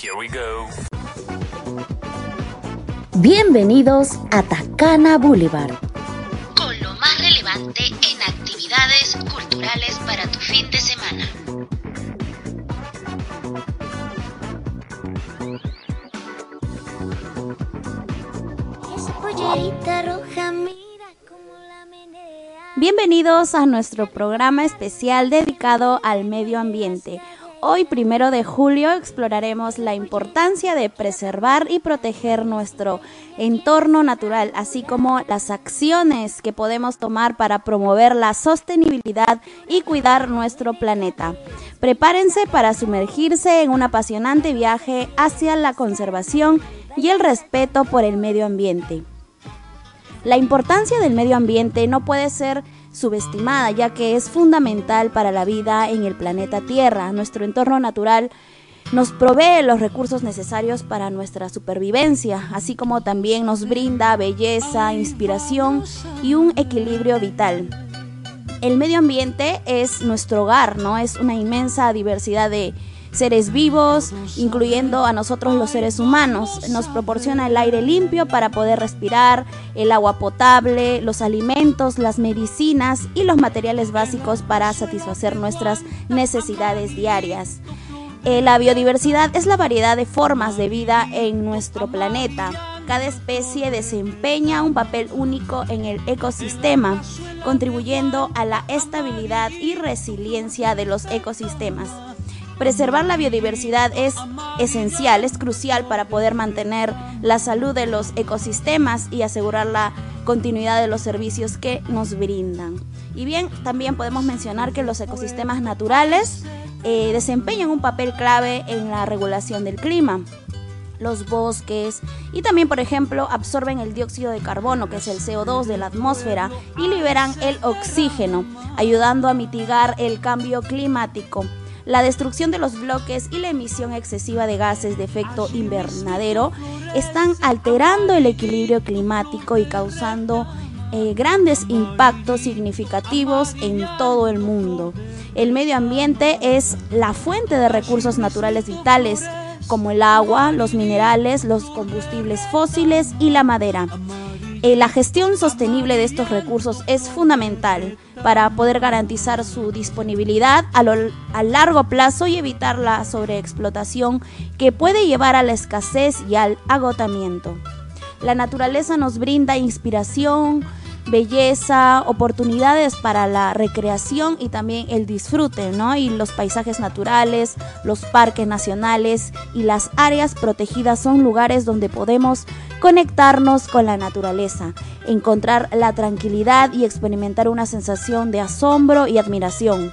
Here we go. Bienvenidos a Tacana Boulevard. Con lo más relevante en actividades culturales para tu fin de semana. Bienvenidos a nuestro programa especial dedicado al medio ambiente. Hoy, primero de julio, exploraremos la importancia de preservar y proteger nuestro entorno natural, así como las acciones que podemos tomar para promover la sostenibilidad y cuidar nuestro planeta. Prepárense para sumergirse en un apasionante viaje hacia la conservación y el respeto por el medio ambiente. La importancia del medio ambiente no puede ser subestimada, ya que es fundamental para la vida en el planeta Tierra. Nuestro entorno natural nos provee los recursos necesarios para nuestra supervivencia, así como también nos brinda belleza, inspiración y un equilibrio vital. El medio ambiente es nuestro hogar, ¿no? Es una inmensa diversidad de seres vivos, incluyendo a nosotros los seres humanos. Nos proporciona el aire limpio para poder respirar, el agua potable, los alimentos, las medicinas y los materiales básicos para satisfacer nuestras necesidades diarias. Eh, la biodiversidad es la variedad de formas de vida en nuestro planeta. Cada especie desempeña un papel único en el ecosistema, contribuyendo a la estabilidad y resiliencia de los ecosistemas. Preservar la biodiversidad es esencial, es crucial para poder mantener la salud de los ecosistemas y asegurar la continuidad de los servicios que nos brindan. Y bien, también podemos mencionar que los ecosistemas naturales eh, desempeñan un papel clave en la regulación del clima los bosques y también, por ejemplo, absorben el dióxido de carbono, que es el CO2 de la atmósfera, y liberan el oxígeno, ayudando a mitigar el cambio climático la destrucción de los bloques y la emisión excesiva de gases de efecto invernadero están alterando el equilibrio climático y causando eh, grandes impactos significativos en todo el mundo. El medio ambiente es la fuente de recursos naturales vitales como el agua, los minerales, los combustibles fósiles y la madera. Eh, la gestión sostenible de estos recursos es fundamental para poder garantizar su disponibilidad a, a largo plazo y evitar la sobreexplotación que puede llevar a la escasez y al agotamiento. La naturaleza nos brinda inspiración, belleza, oportunidades para la recreación y también el disfrute, ¿no? Y los paisajes naturales, los parques nacionales y las áreas protegidas son lugares donde podemos conectarnos con la naturaleza, encontrar la tranquilidad y experimentar una sensación de asombro y admiración.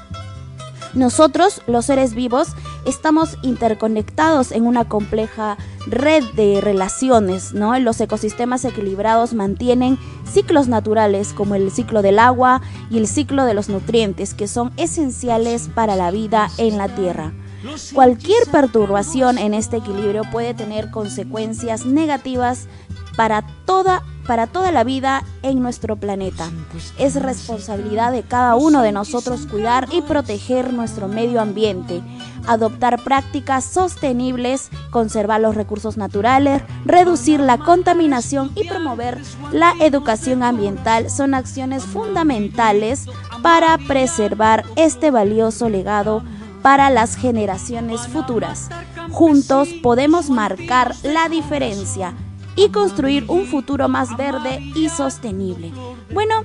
Nosotros, los seres vivos, estamos interconectados en una compleja red de relaciones, ¿no? Los ecosistemas equilibrados mantienen ciclos naturales como el ciclo del agua y el ciclo de los nutrientes que son esenciales para la vida en la Tierra. Cualquier perturbación en este equilibrio puede tener consecuencias negativas para toda para toda la vida en nuestro planeta. Es responsabilidad de cada uno de nosotros cuidar y proteger nuestro medio ambiente, adoptar prácticas sostenibles, conservar los recursos naturales, reducir la contaminación y promover la educación ambiental son acciones fundamentales para preservar este valioso legado para las generaciones futuras. Juntos podemos marcar la diferencia y construir un futuro más verde y sostenible. Bueno,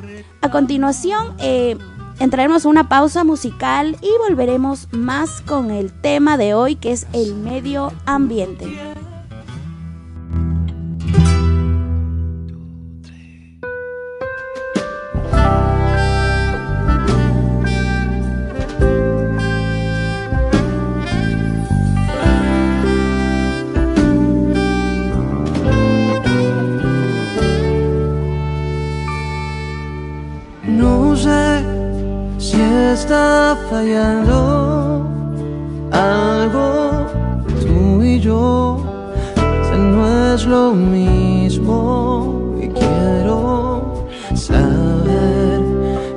a continuación eh, entraremos a una pausa musical y volveremos más con el tema de hoy que es el medio ambiente. Está fallando algo, tú y yo, no es lo mismo y quiero saber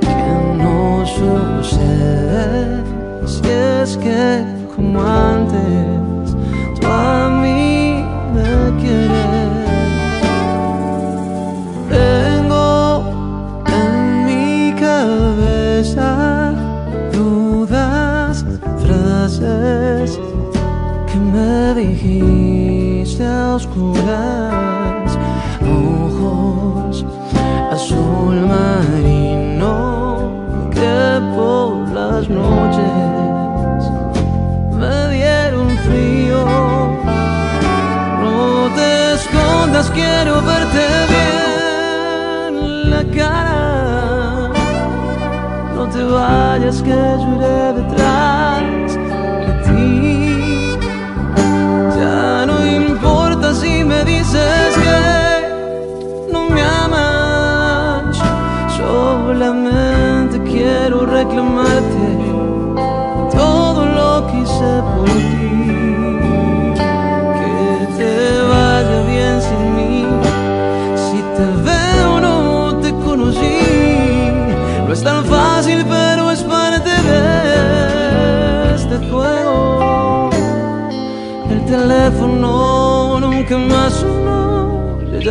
qué nos sucede. Si es que como vayas que yo detrás de ti. Ya no importa si me dices que no me amas. Solamente quiero reclamarte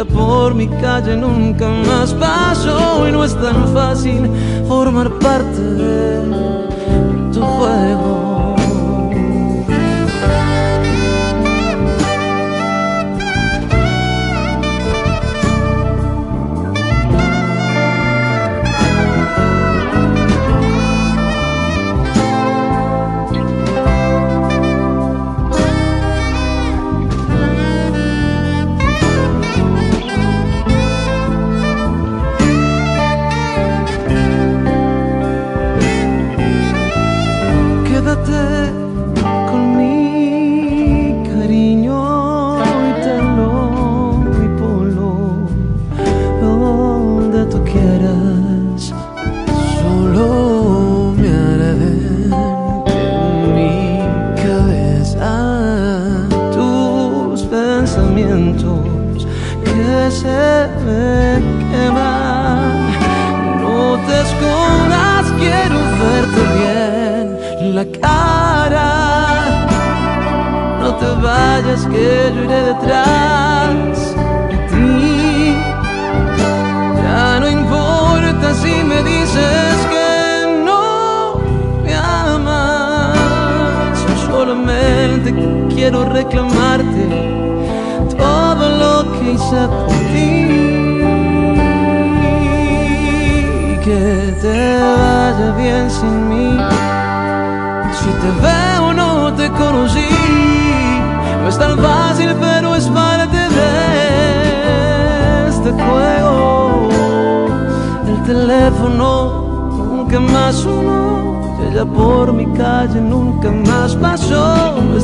por mi calle nunca más pasó. Y no es tan fácil formar parte de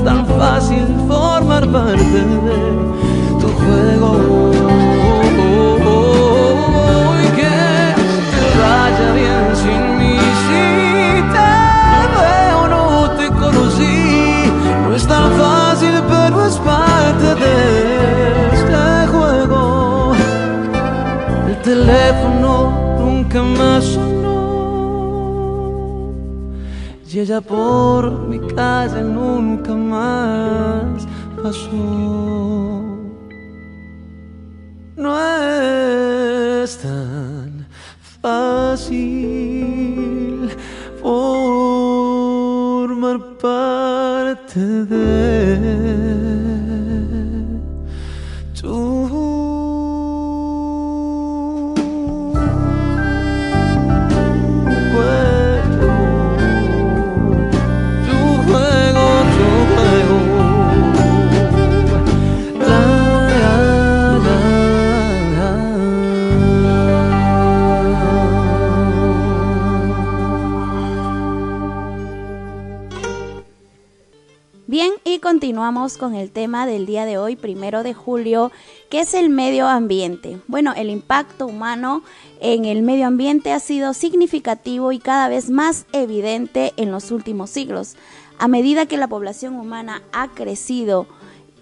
tan fácil formar parte de tu juego. Y que te vaya bien sin mí. Si te veo no te conocí. No es tan fácil, pero es parte de este juego. El teléfono ella por mi calle nunca más pasó. Bien, y continuamos con el tema del día de hoy, primero de julio, que es el medio ambiente. Bueno, el impacto humano en el medio ambiente ha sido significativo y cada vez más evidente en los últimos siglos. A medida que la población humana ha crecido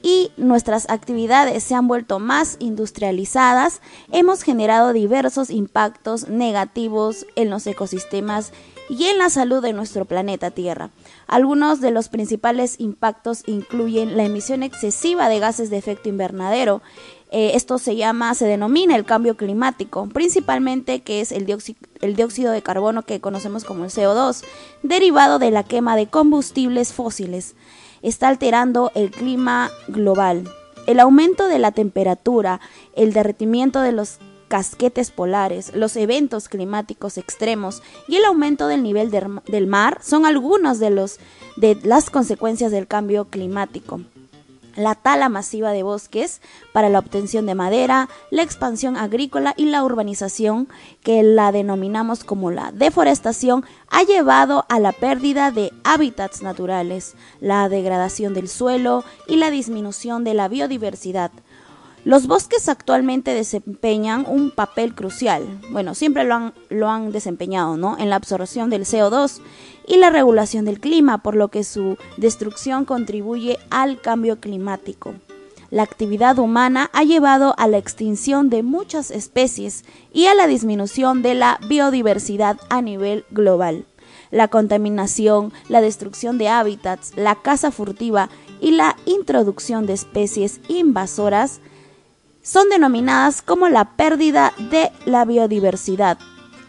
y nuestras actividades se han vuelto más industrializadas, hemos generado diversos impactos negativos en los ecosistemas y en la salud de nuestro planeta Tierra. Algunos de los principales impactos incluyen la emisión excesiva de gases de efecto invernadero. Eh, esto se llama, se denomina el cambio climático, principalmente que es el dióxido, el dióxido de carbono que conocemos como el CO2, derivado de la quema de combustibles fósiles. está alterando el clima global. El aumento de la temperatura, el derretimiento de los casquetes polares, los eventos climáticos extremos y el aumento del nivel del mar son algunos de, de las consecuencias del cambio climático la tala masiva de bosques para la obtención de madera, la expansión agrícola y la urbanización, que la denominamos como la deforestación, ha llevado a la pérdida de hábitats naturales, la degradación del suelo y la disminución de la biodiversidad. Los bosques actualmente desempeñan un papel crucial, bueno, siempre lo han, desempeñado, ¿no? En la absorción del CO2 y la regulación del clima, por lo que su destrucción contribuye al cambio climático. La actividad humana ha llevado a la extinción de muchas especies y a la disminución de la biodiversidad a nivel global. La contaminación, la destrucción de hábitats, la caza furtiva y la introducción de especies invasoras son denominadas como la pérdida de la biodiversidad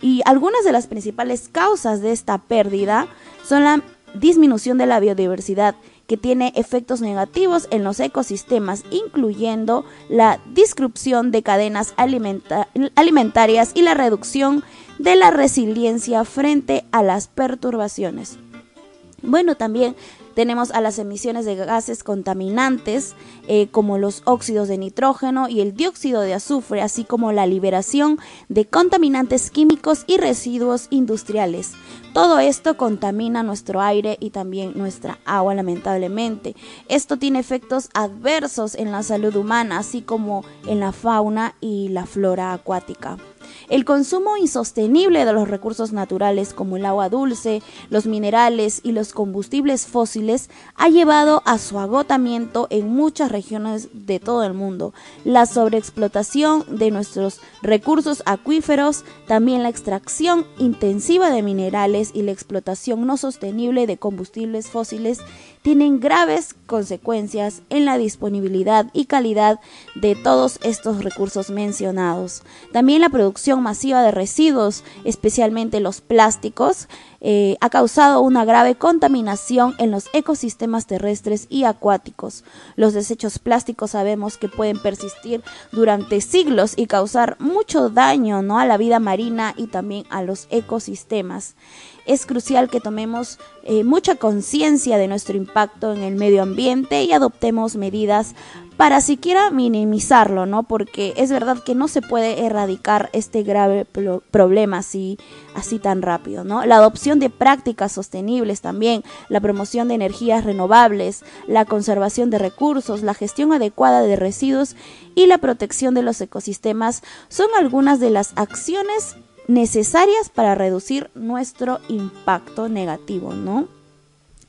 y algunas de las principales causas de esta pérdida son la disminución de la biodiversidad, que tiene efectos negativos en los ecosistemas, incluyendo la disrupción de cadenas alimentarias y la reducción de la resiliencia frente a las perturbaciones. Bueno, también tenemos a las emisiones de gases contaminantes eh, como los óxidos de nitrógeno y el dióxido de azufre, así como la liberación de contaminantes químicos y residuos industriales. Todo esto contamina nuestro aire y también nuestra agua, lamentablemente. Esto tiene efectos adversos en la salud humana, así como en la fauna y la flora acuática. El consumo insostenible de los recursos naturales como el agua dulce, los minerales y los combustibles fósiles ha llevado a su agotamiento en muchas regiones de todo el mundo. La sobreexplotación de nuestros recursos acuíferos, también la extracción intensiva de minerales y la explotación no sostenible de combustibles fósiles tienen graves consecuencias en la disponibilidad y calidad de todos estos recursos mencionados. También la producción masiva de residuos, especialmente los plásticos, eh, ha causado una grave contaminación en los ecosistemas terrestres y acuáticos. Los desechos plásticos sabemos que pueden persistir durante siglos y causar mucho daño ¿no? a la vida marina y también a los ecosistemas es crucial que tomemos eh, mucha conciencia de nuestro impacto en el medio ambiente y adoptemos medidas para siquiera minimizarlo, ¿no? Porque es verdad que no se puede erradicar este grave problema así, así tan rápido, ¿no? La adopción de prácticas sostenibles también, la promoción de energías renovables, la conservación de recursos, la gestión adecuada de residuos y la protección de los ecosistemas son algunas de las acciones necesarias para reducir nuestro impacto negativo, ¿no?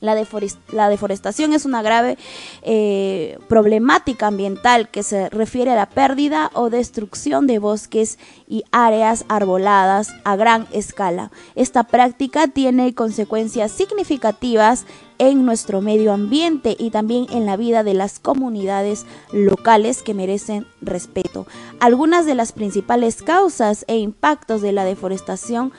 La, deforestación es una grave eh, problemática ambiental que se refiere a la pérdida o destrucción de bosques y áreas arboladas a gran escala. Esta práctica tiene consecuencias significativas en nuestro medio ambiente y también en la vida de las comunidades locales que merecen respeto. Algunas de las principales causas e impactos de la deforestación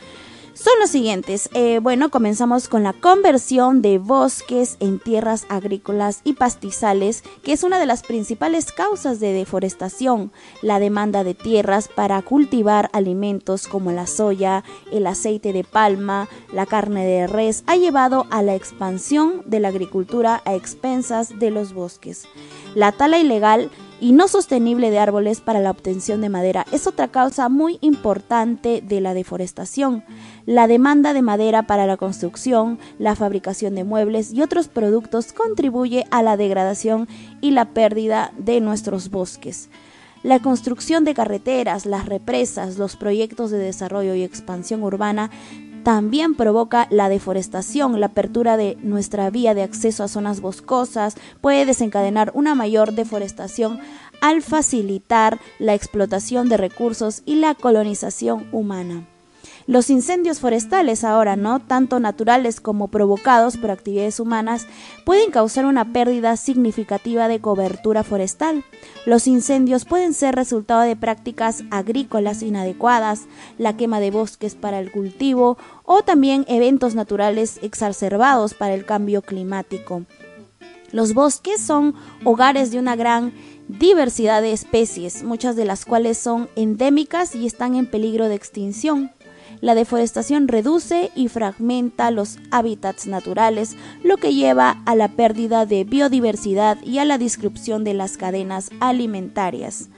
son los siguientes. Eh, bueno, comenzamos con la conversión de bosques en tierras agrícolas y pastizales, que es una de las principales causas de deforestación. La demanda de tierras para cultivar alimentos como la soya, el aceite de palma, la carne de res, ha llevado a la expansión de la agricultura a expensas de los bosques. La tala ilegal y no sostenible de árboles para la obtención de madera es otra causa muy importante de la deforestación. La demanda de madera para la construcción, la fabricación de muebles y otros productos contribuye a la degradación y la pérdida de nuestros bosques. La construcción de carreteras, las represas, los proyectos de desarrollo y expansión urbana también provoca la deforestación. La apertura de nuestra vía de acceso a zonas boscosas puede desencadenar una mayor deforestación al facilitar la explotación de recursos y la colonización humana. Los incendios forestales ahora, ¿no? Tanto naturales como provocados por actividades humanas, pueden causar una pérdida significativa de cobertura forestal. Los incendios pueden ser resultado de prácticas agrícolas inadecuadas, la quema de bosques para el cultivo o también eventos naturales exacerbados para el cambio climático. Los bosques son hogares de una gran diversidad de especies, muchas de las cuales son endémicas y están en peligro de extinción. La deforestación reduce y fragmenta los hábitats naturales, lo que lleva a la pérdida de biodiversidad y a la disrupción de las cadenas alimentarias.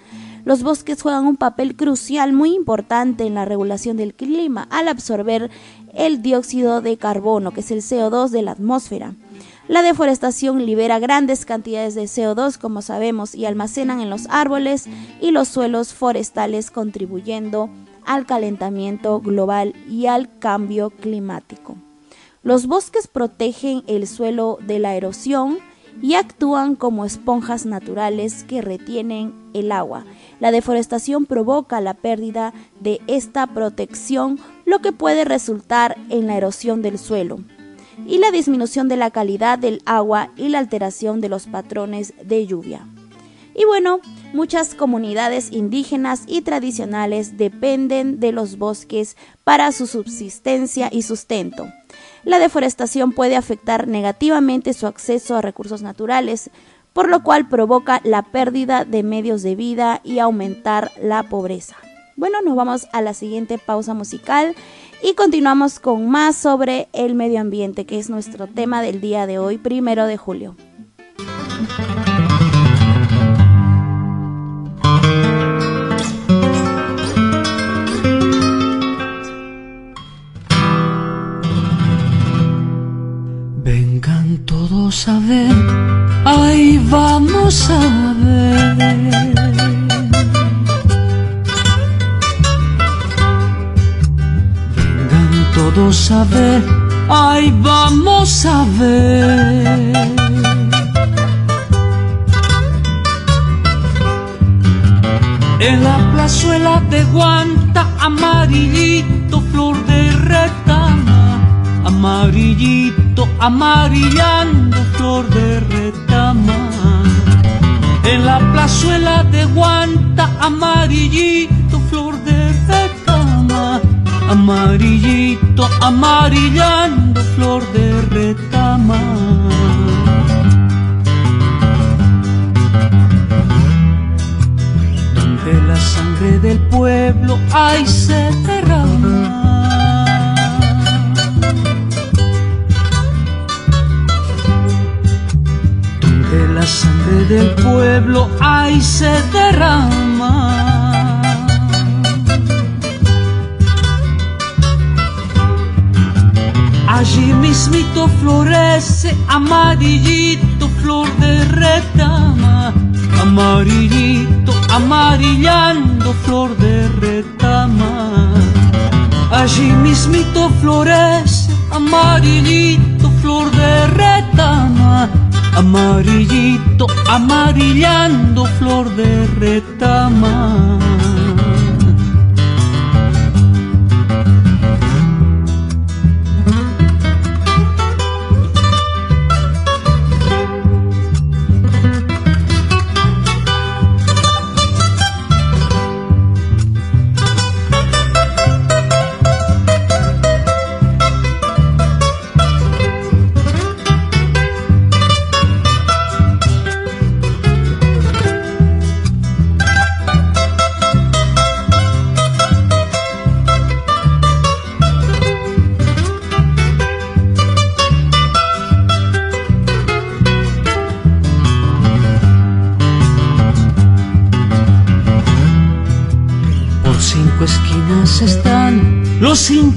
Los bosques juegan un papel crucial muy importante en la regulación del clima al absorber el dióxido de carbono, que es el CO2 de la atmósfera. La deforestación libera grandes cantidades de CO2, como sabemos, y almacenan en los árboles y los suelos forestales, contribuyendo al calentamiento global y al cambio climático. Los bosques protegen el suelo de la erosión y actúan como esponjas naturales que retienen el agua. La deforestación provoca la pérdida de esta protección, lo que puede resultar en la erosión del suelo y la disminución de la calidad del agua y la alteración de los patrones de lluvia. Y bueno, muchas comunidades indígenas y tradicionales dependen de los bosques para su subsistencia y sustento. La deforestación puede afectar negativamente su acceso a recursos naturales, por lo cual provoca la pérdida de medios de vida y aumentar la pobreza. Bueno, nos vamos a la siguiente pausa musical y continuamos con más sobre el medio ambiente, que es nuestro tema del día de hoy, primero de julio. A ver, ahí vamos a ver. todos a ver, ay vamos a ver. En la plazuela de Guanta, amarillito, flor de retama, amarillito, amarillando, flor de retama. En la plazuela de Guanta, amarillito, flor de retama amarillito, amarillando flor de retama. Donde la sangre del pueblo hay se pueblo hay se derrama. Allí mismito florece amarillito, flor de retama, amarillito, amarillando, flor de retama. Allí mismito florece amarillito, flor de retama, amarillito, amarillando, flor de retama.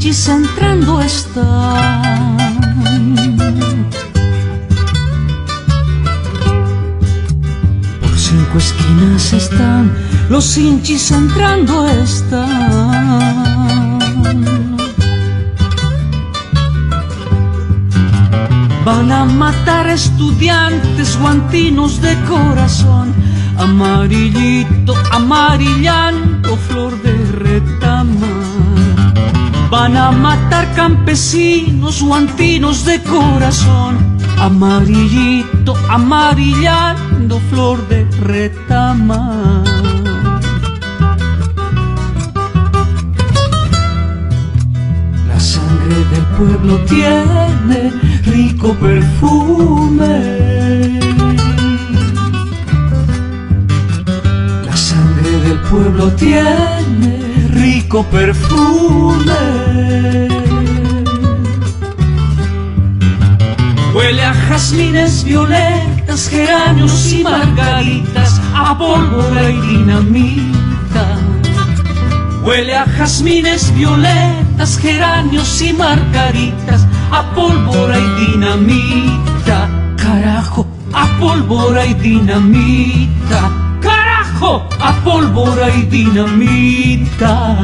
Entrando están. Por cinco esquinas están, los hinchis entrando están. Van a matar estudiantes guantinos de corazón, amarillito, amarillando flor de retama Van a matar campesinos guantinos de corazón, amarillito, amarillando flor de retama. La sangre del pueblo tiene rico perfume. La sangre del pueblo tiene perfume. Huele a jazmines, violetas, geranios y margaritas, a pólvora y dinamita. Huele a jazmines, violetas, geranios y margaritas, a pólvora y dinamita. Carajo, a pólvora y dinamita. A pólvora y dinamita.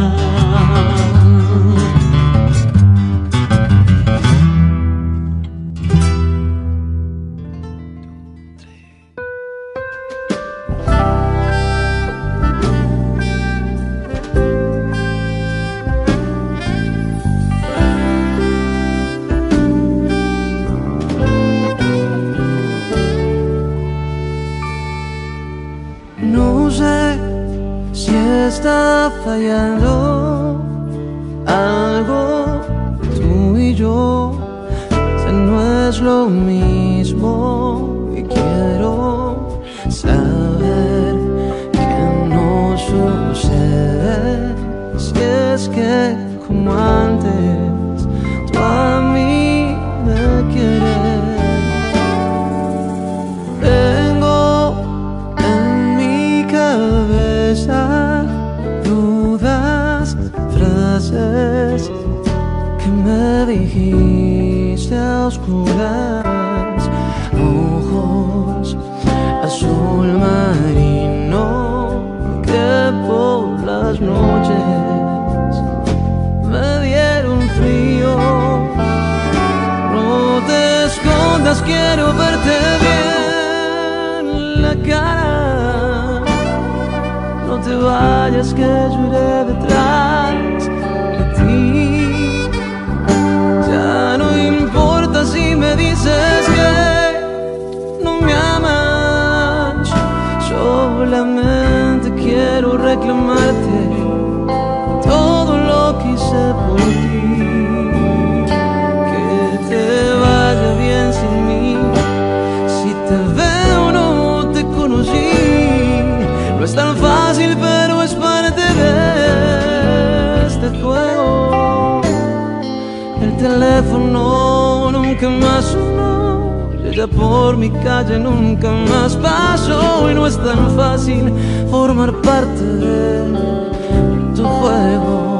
No sé si está fallando algo tú y yo, o sea, no es lo mismo. escura Solamente quiero reclamarte todo lo que hice por ti. Que te vaya bien sin mí. Si te veo no te conocí. No es tan fácil, pero es parte de este juego. El teléfono nunca más. Por mi calle nunca más pasó y no es tan fácil formar parte de tu juego.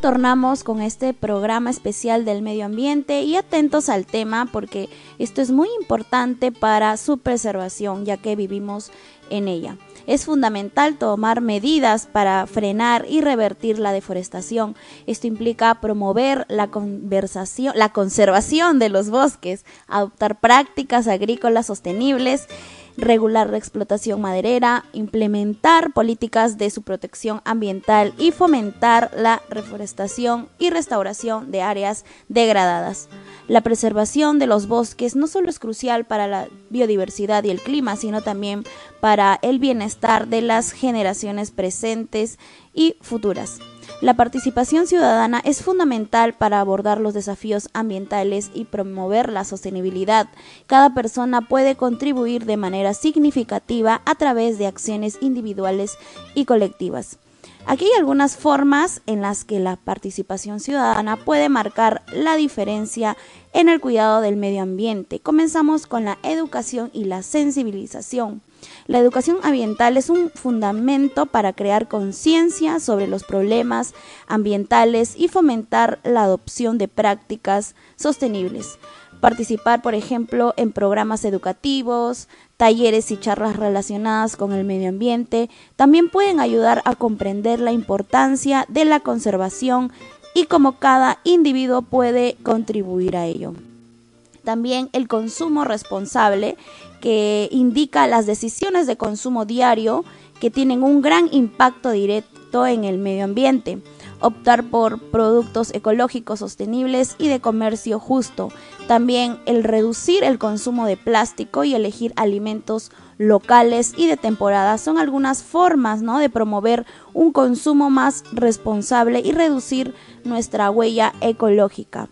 Retornamos con este programa especial del medio ambiente y atentos al tema porque esto es muy importante para su preservación ya que vivimos en ella. Es fundamental tomar medidas para frenar y revertir la deforestación. Esto implica promover la, conversación, la conservación de los bosques, adoptar prácticas agrícolas sostenibles regular la explotación maderera, implementar políticas de su protección ambiental y fomentar la reforestación y restauración de áreas degradadas. La preservación de los bosques no solo es crucial para la biodiversidad y el clima, sino también para el bienestar de las generaciones presentes y futuras. La participación ciudadana es fundamental para abordar los desafíos ambientales y promover la sostenibilidad. Cada persona puede contribuir de manera significativa a través de acciones individuales y colectivas. Aquí hay algunas formas en las que la participación ciudadana puede marcar la diferencia en el cuidado del medio ambiente. Comenzamos con la educación y la sensibilización. La educación ambiental es un fundamento para crear conciencia sobre los problemas ambientales y fomentar la adopción de prácticas sostenibles. Participar, por ejemplo, en programas educativos, talleres y charlas relacionadas con el medio ambiente también pueden ayudar a comprender la importancia de la conservación y cómo cada individuo puede contribuir a ello. También el consumo responsable que indica las decisiones de consumo diario que tienen un gran impacto directo en el medio ambiente. Optar por productos ecológicos sostenibles y de comercio justo. También el reducir el consumo de plástico y elegir alimentos locales y de temporada son algunas formas ¿no? de promover un consumo más responsable y reducir nuestra huella ecológica.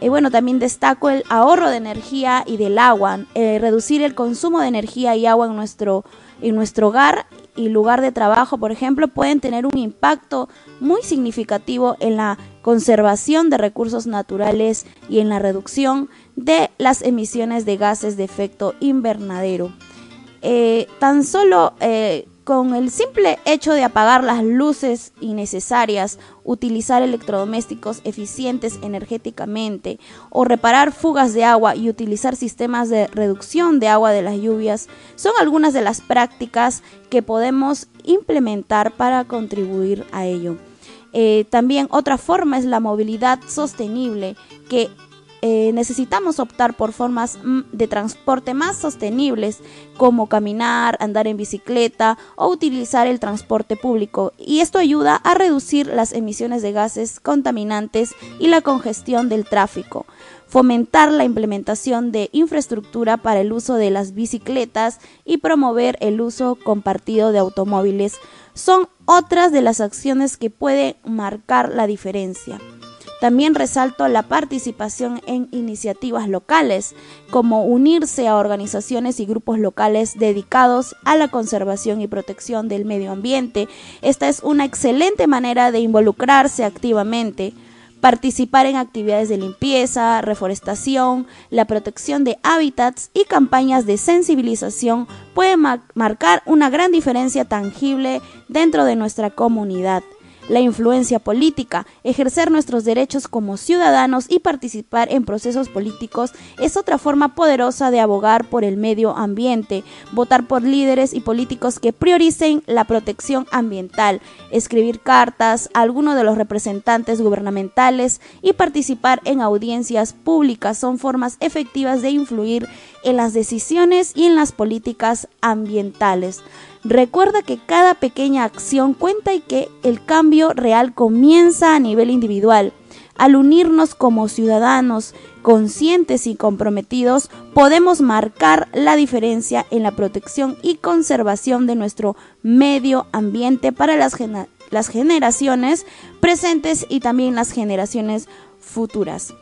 Y bueno, también destaco el ahorro de energía y del agua, eh, reducir el consumo de energía y agua en nuestro, en nuestro hogar y lugar de trabajo, por ejemplo, pueden tener un impacto muy significativo en la conservación de recursos naturales y en la reducción de las emisiones de gases de efecto invernadero. Eh, tan solo eh, con el simple hecho de apagar las luces innecesarias, utilizar electrodomésticos eficientes energéticamente o reparar fugas de agua y utilizar sistemas de reducción de agua de las lluvias son algunas de las prácticas que podemos implementar para contribuir a ello. Eh, también otra forma es la movilidad sostenible que eh, necesitamos optar por formas mm, de transporte más sostenibles como caminar, andar en bicicleta o utilizar el transporte público y esto ayuda a reducir las emisiones de gases contaminantes y la congestión del tráfico. Fomentar la implementación de infraestructura para el uso de las bicicletas y promover el uso compartido de automóviles son otras de las acciones que pueden marcar la diferencia. También resalto la participación en iniciativas locales, como unirse a organizaciones y grupos locales dedicados a la conservación y protección del medio ambiente. Esta es una excelente manera de involucrarse activamente participar en actividades de limpieza, reforestación, la protección de hábitats y campañas de sensibilización puede marcar una gran diferencia tangible dentro de nuestra comunidad la influencia política, ejercer nuestros derechos como ciudadanos y participar en procesos políticos es otra forma poderosa de abogar por el medio ambiente, votar por líderes y políticos que prioricen la protección ambiental, escribir cartas a alguno de los representantes gubernamentales y participar en audiencias públicas son formas efectivas de influir en las decisiones y en las políticas ambientales. Recuerda que cada pequeña acción cuenta y que el cambio real comienza a nivel individual. Al unirnos como ciudadanos conscientes y comprometidos, podemos marcar la diferencia en la protección y conservación de nuestro medio ambiente para las, las generaciones presentes y también las generaciones futuras.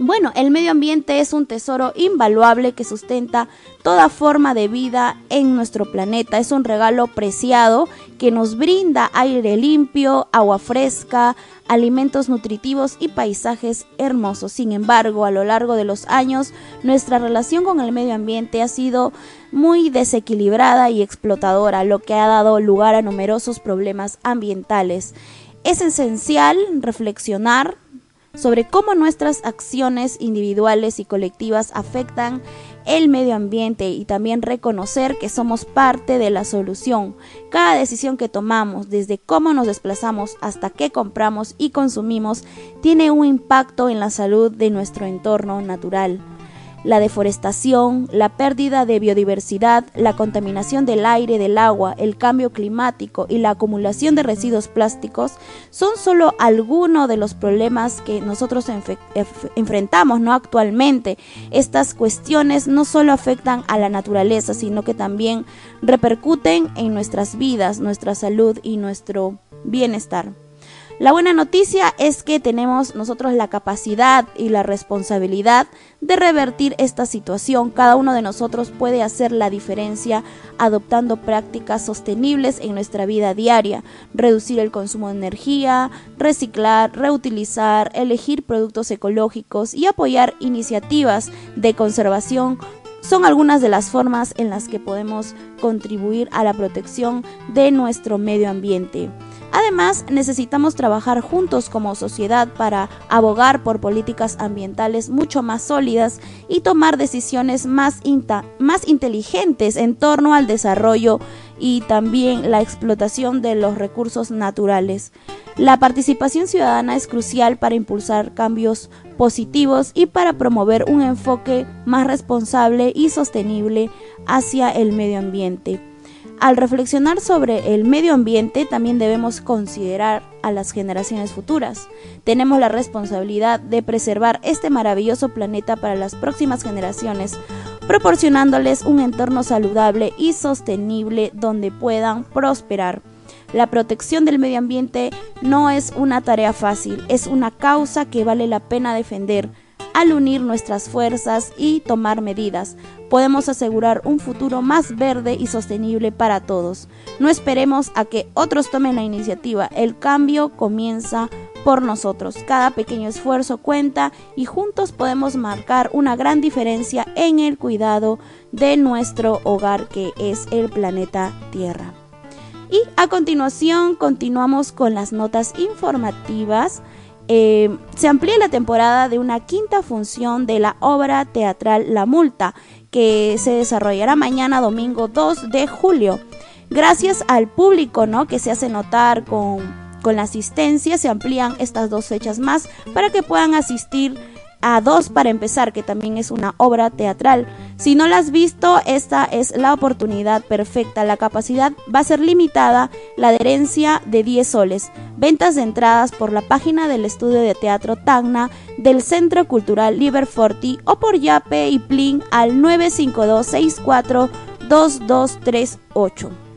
Bueno, el medio ambiente es un tesoro invaluable que sustenta toda forma de vida en nuestro planeta. Es un regalo preciado que nos brinda aire limpio, agua fresca, alimentos nutritivos y paisajes hermosos. Sin embargo, a lo largo de los años, nuestra relación con el medio ambiente ha sido muy desequilibrada y explotadora, lo que ha dado lugar a numerosos problemas ambientales. Es esencial reflexionar sobre cómo nuestras acciones individuales y colectivas afectan el medio ambiente y también reconocer que somos parte de la solución. Cada decisión que tomamos, desde cómo nos desplazamos hasta qué compramos y consumimos, tiene un impacto en la salud de nuestro entorno natural la deforestación, la pérdida de biodiversidad, la contaminación del aire, del agua, el cambio climático y la acumulación de residuos plásticos son solo algunos de los problemas que nosotros enfrentamos ¿no? actualmente. Estas cuestiones no solo afectan a la naturaleza, sino que también repercuten en nuestras vidas, nuestra salud y nuestro bienestar. La buena noticia es que tenemos nosotros la capacidad y la responsabilidad de revertir esta situación. Cada uno de nosotros puede hacer la diferencia adoptando prácticas sostenibles en nuestra vida diaria, reducir el consumo de energía, reciclar, reutilizar, elegir productos ecológicos y apoyar iniciativas de conservación son algunas de las formas en las que podemos contribuir a la protección de nuestro medio ambiente. Además, necesitamos trabajar juntos como sociedad para abogar por políticas ambientales mucho más sólidas y tomar decisiones más, más inteligentes en torno al desarrollo y también la explotación de los recursos naturales. La participación ciudadana es crucial para impulsar cambios positivos y para promover un enfoque más responsable y sostenible hacia el medio ambiente. Al reflexionar sobre el medio ambiente también debemos considerar a las generaciones futuras. Tenemos la responsabilidad de preservar este maravilloso planeta para las próximas generaciones, proporcionándoles un entorno saludable y sostenible donde puedan prosperar. La protección del medio ambiente no es una tarea fácil, es una causa que vale la pena defender al unir nuestras fuerzas y tomar medidas, podemos asegurar un futuro más verde y sostenible para todos. No esperemos a que otros tomen la iniciativa, el cambio comienza por nosotros. Cada pequeño esfuerzo cuenta y juntos podemos marcar una gran diferencia en el cuidado de nuestro hogar que es el planeta Tierra. Y a continuación continuamos con las notas informativas. Eh, se amplía la temporada de una quinta función de la obra teatral La Multa, que se desarrollará mañana domingo 2 de julio. Gracias al público ¿no? que se hace notar con, con la asistencia, se amplían estas dos fechas más para que puedan asistir a dos para empezar, que también es una obra teatral. Si no la has visto, esta es la oportunidad perfecta. La capacidad va a ser limitada, la adherencia de 10 soles. Ventas de entradas por la página del estudio de teatro Tacna del Centro Cultural Liberforti o por Yape y Plin al 952 64 2238.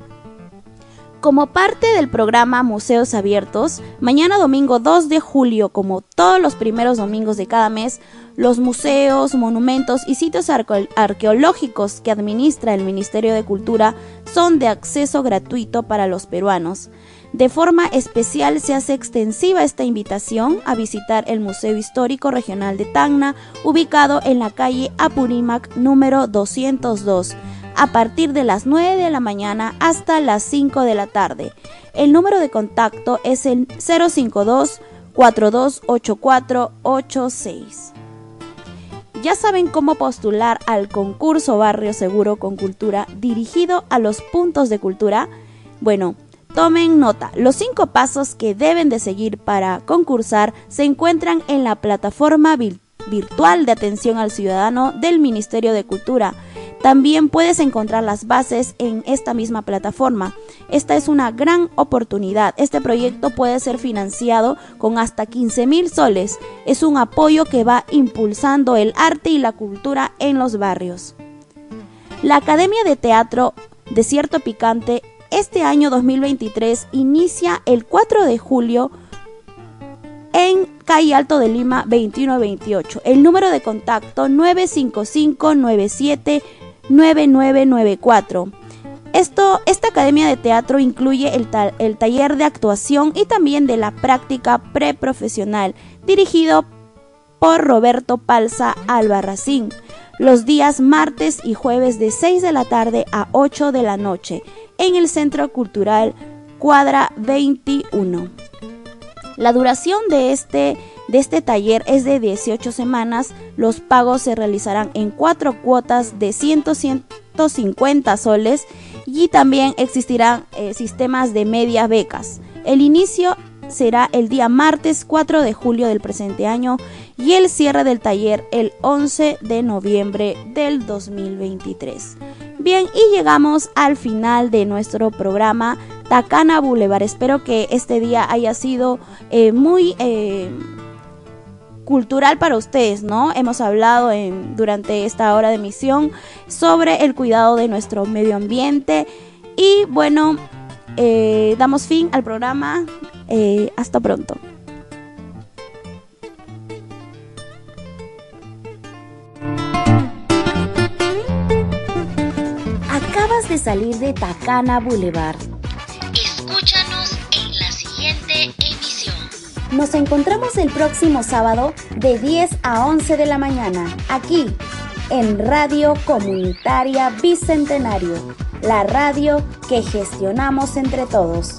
Como parte del programa Museos Abiertos, mañana domingo 2 de julio, como todos los primeros domingos de cada mes, los museos, monumentos y sitios arqueológicos que administra el Ministerio de Cultura son de acceso gratuito para los peruanos. De forma especial se hace extensiva esta invitación a visitar el Museo Histórico Regional de Tacna, ubicado en la calle Apurímac número 202 a partir de las 9 de la mañana hasta las 5 de la tarde. El número de contacto es el 052 428486. ¿Ya saben cómo postular al concurso Barrio Seguro con Cultura dirigido a los puntos de cultura? Bueno, tomen nota. Los cinco pasos que deben de seguir para concursar se encuentran en la plataforma virtual de atención al ciudadano del Ministerio de Cultura también puedes encontrar las bases en esta misma plataforma. Esta es una gran oportunidad. Este proyecto puede ser financiado con hasta 15 mil soles. Es un apoyo que va impulsando el arte y la cultura en los barrios. La Academia de Teatro Desierto Picante este año 2023 inicia el 4 de julio en Calle Alto de Lima 2128. El número de contacto 955 97 9994. Esto, esta academia de teatro incluye el, el taller de actuación y también de la práctica preprofesional, dirigido por Roberto Palza Albarracín, los días martes y jueves de 6 de la tarde a 8 de la noche, en el Centro Cultural Cuadra 21. La duración de este, de este taller es de 18 semanas. Los pagos se realizarán en cuatro cuotas de 100, 150 soles y también existirán eh, sistemas de media becas. El inicio será el día martes 4 de julio del presente año y el cierre del taller el 11 de noviembre del 2023. Bien, y llegamos al final de nuestro programa Tacana Boulevard. Espero que este día haya sido eh, muy eh, cultural para ustedes, ¿no? Hemos hablado en, durante esta hora de emisión sobre el cuidado de nuestro medio ambiente y bueno, eh, damos fin al programa. hasta pronto. de salir de Tacana Boulevard. Nos encontramos el próximo sábado de 10 a 11 de la mañana, aquí, en Radio Comunitaria Bicentenario, la radio que gestionamos entre todos.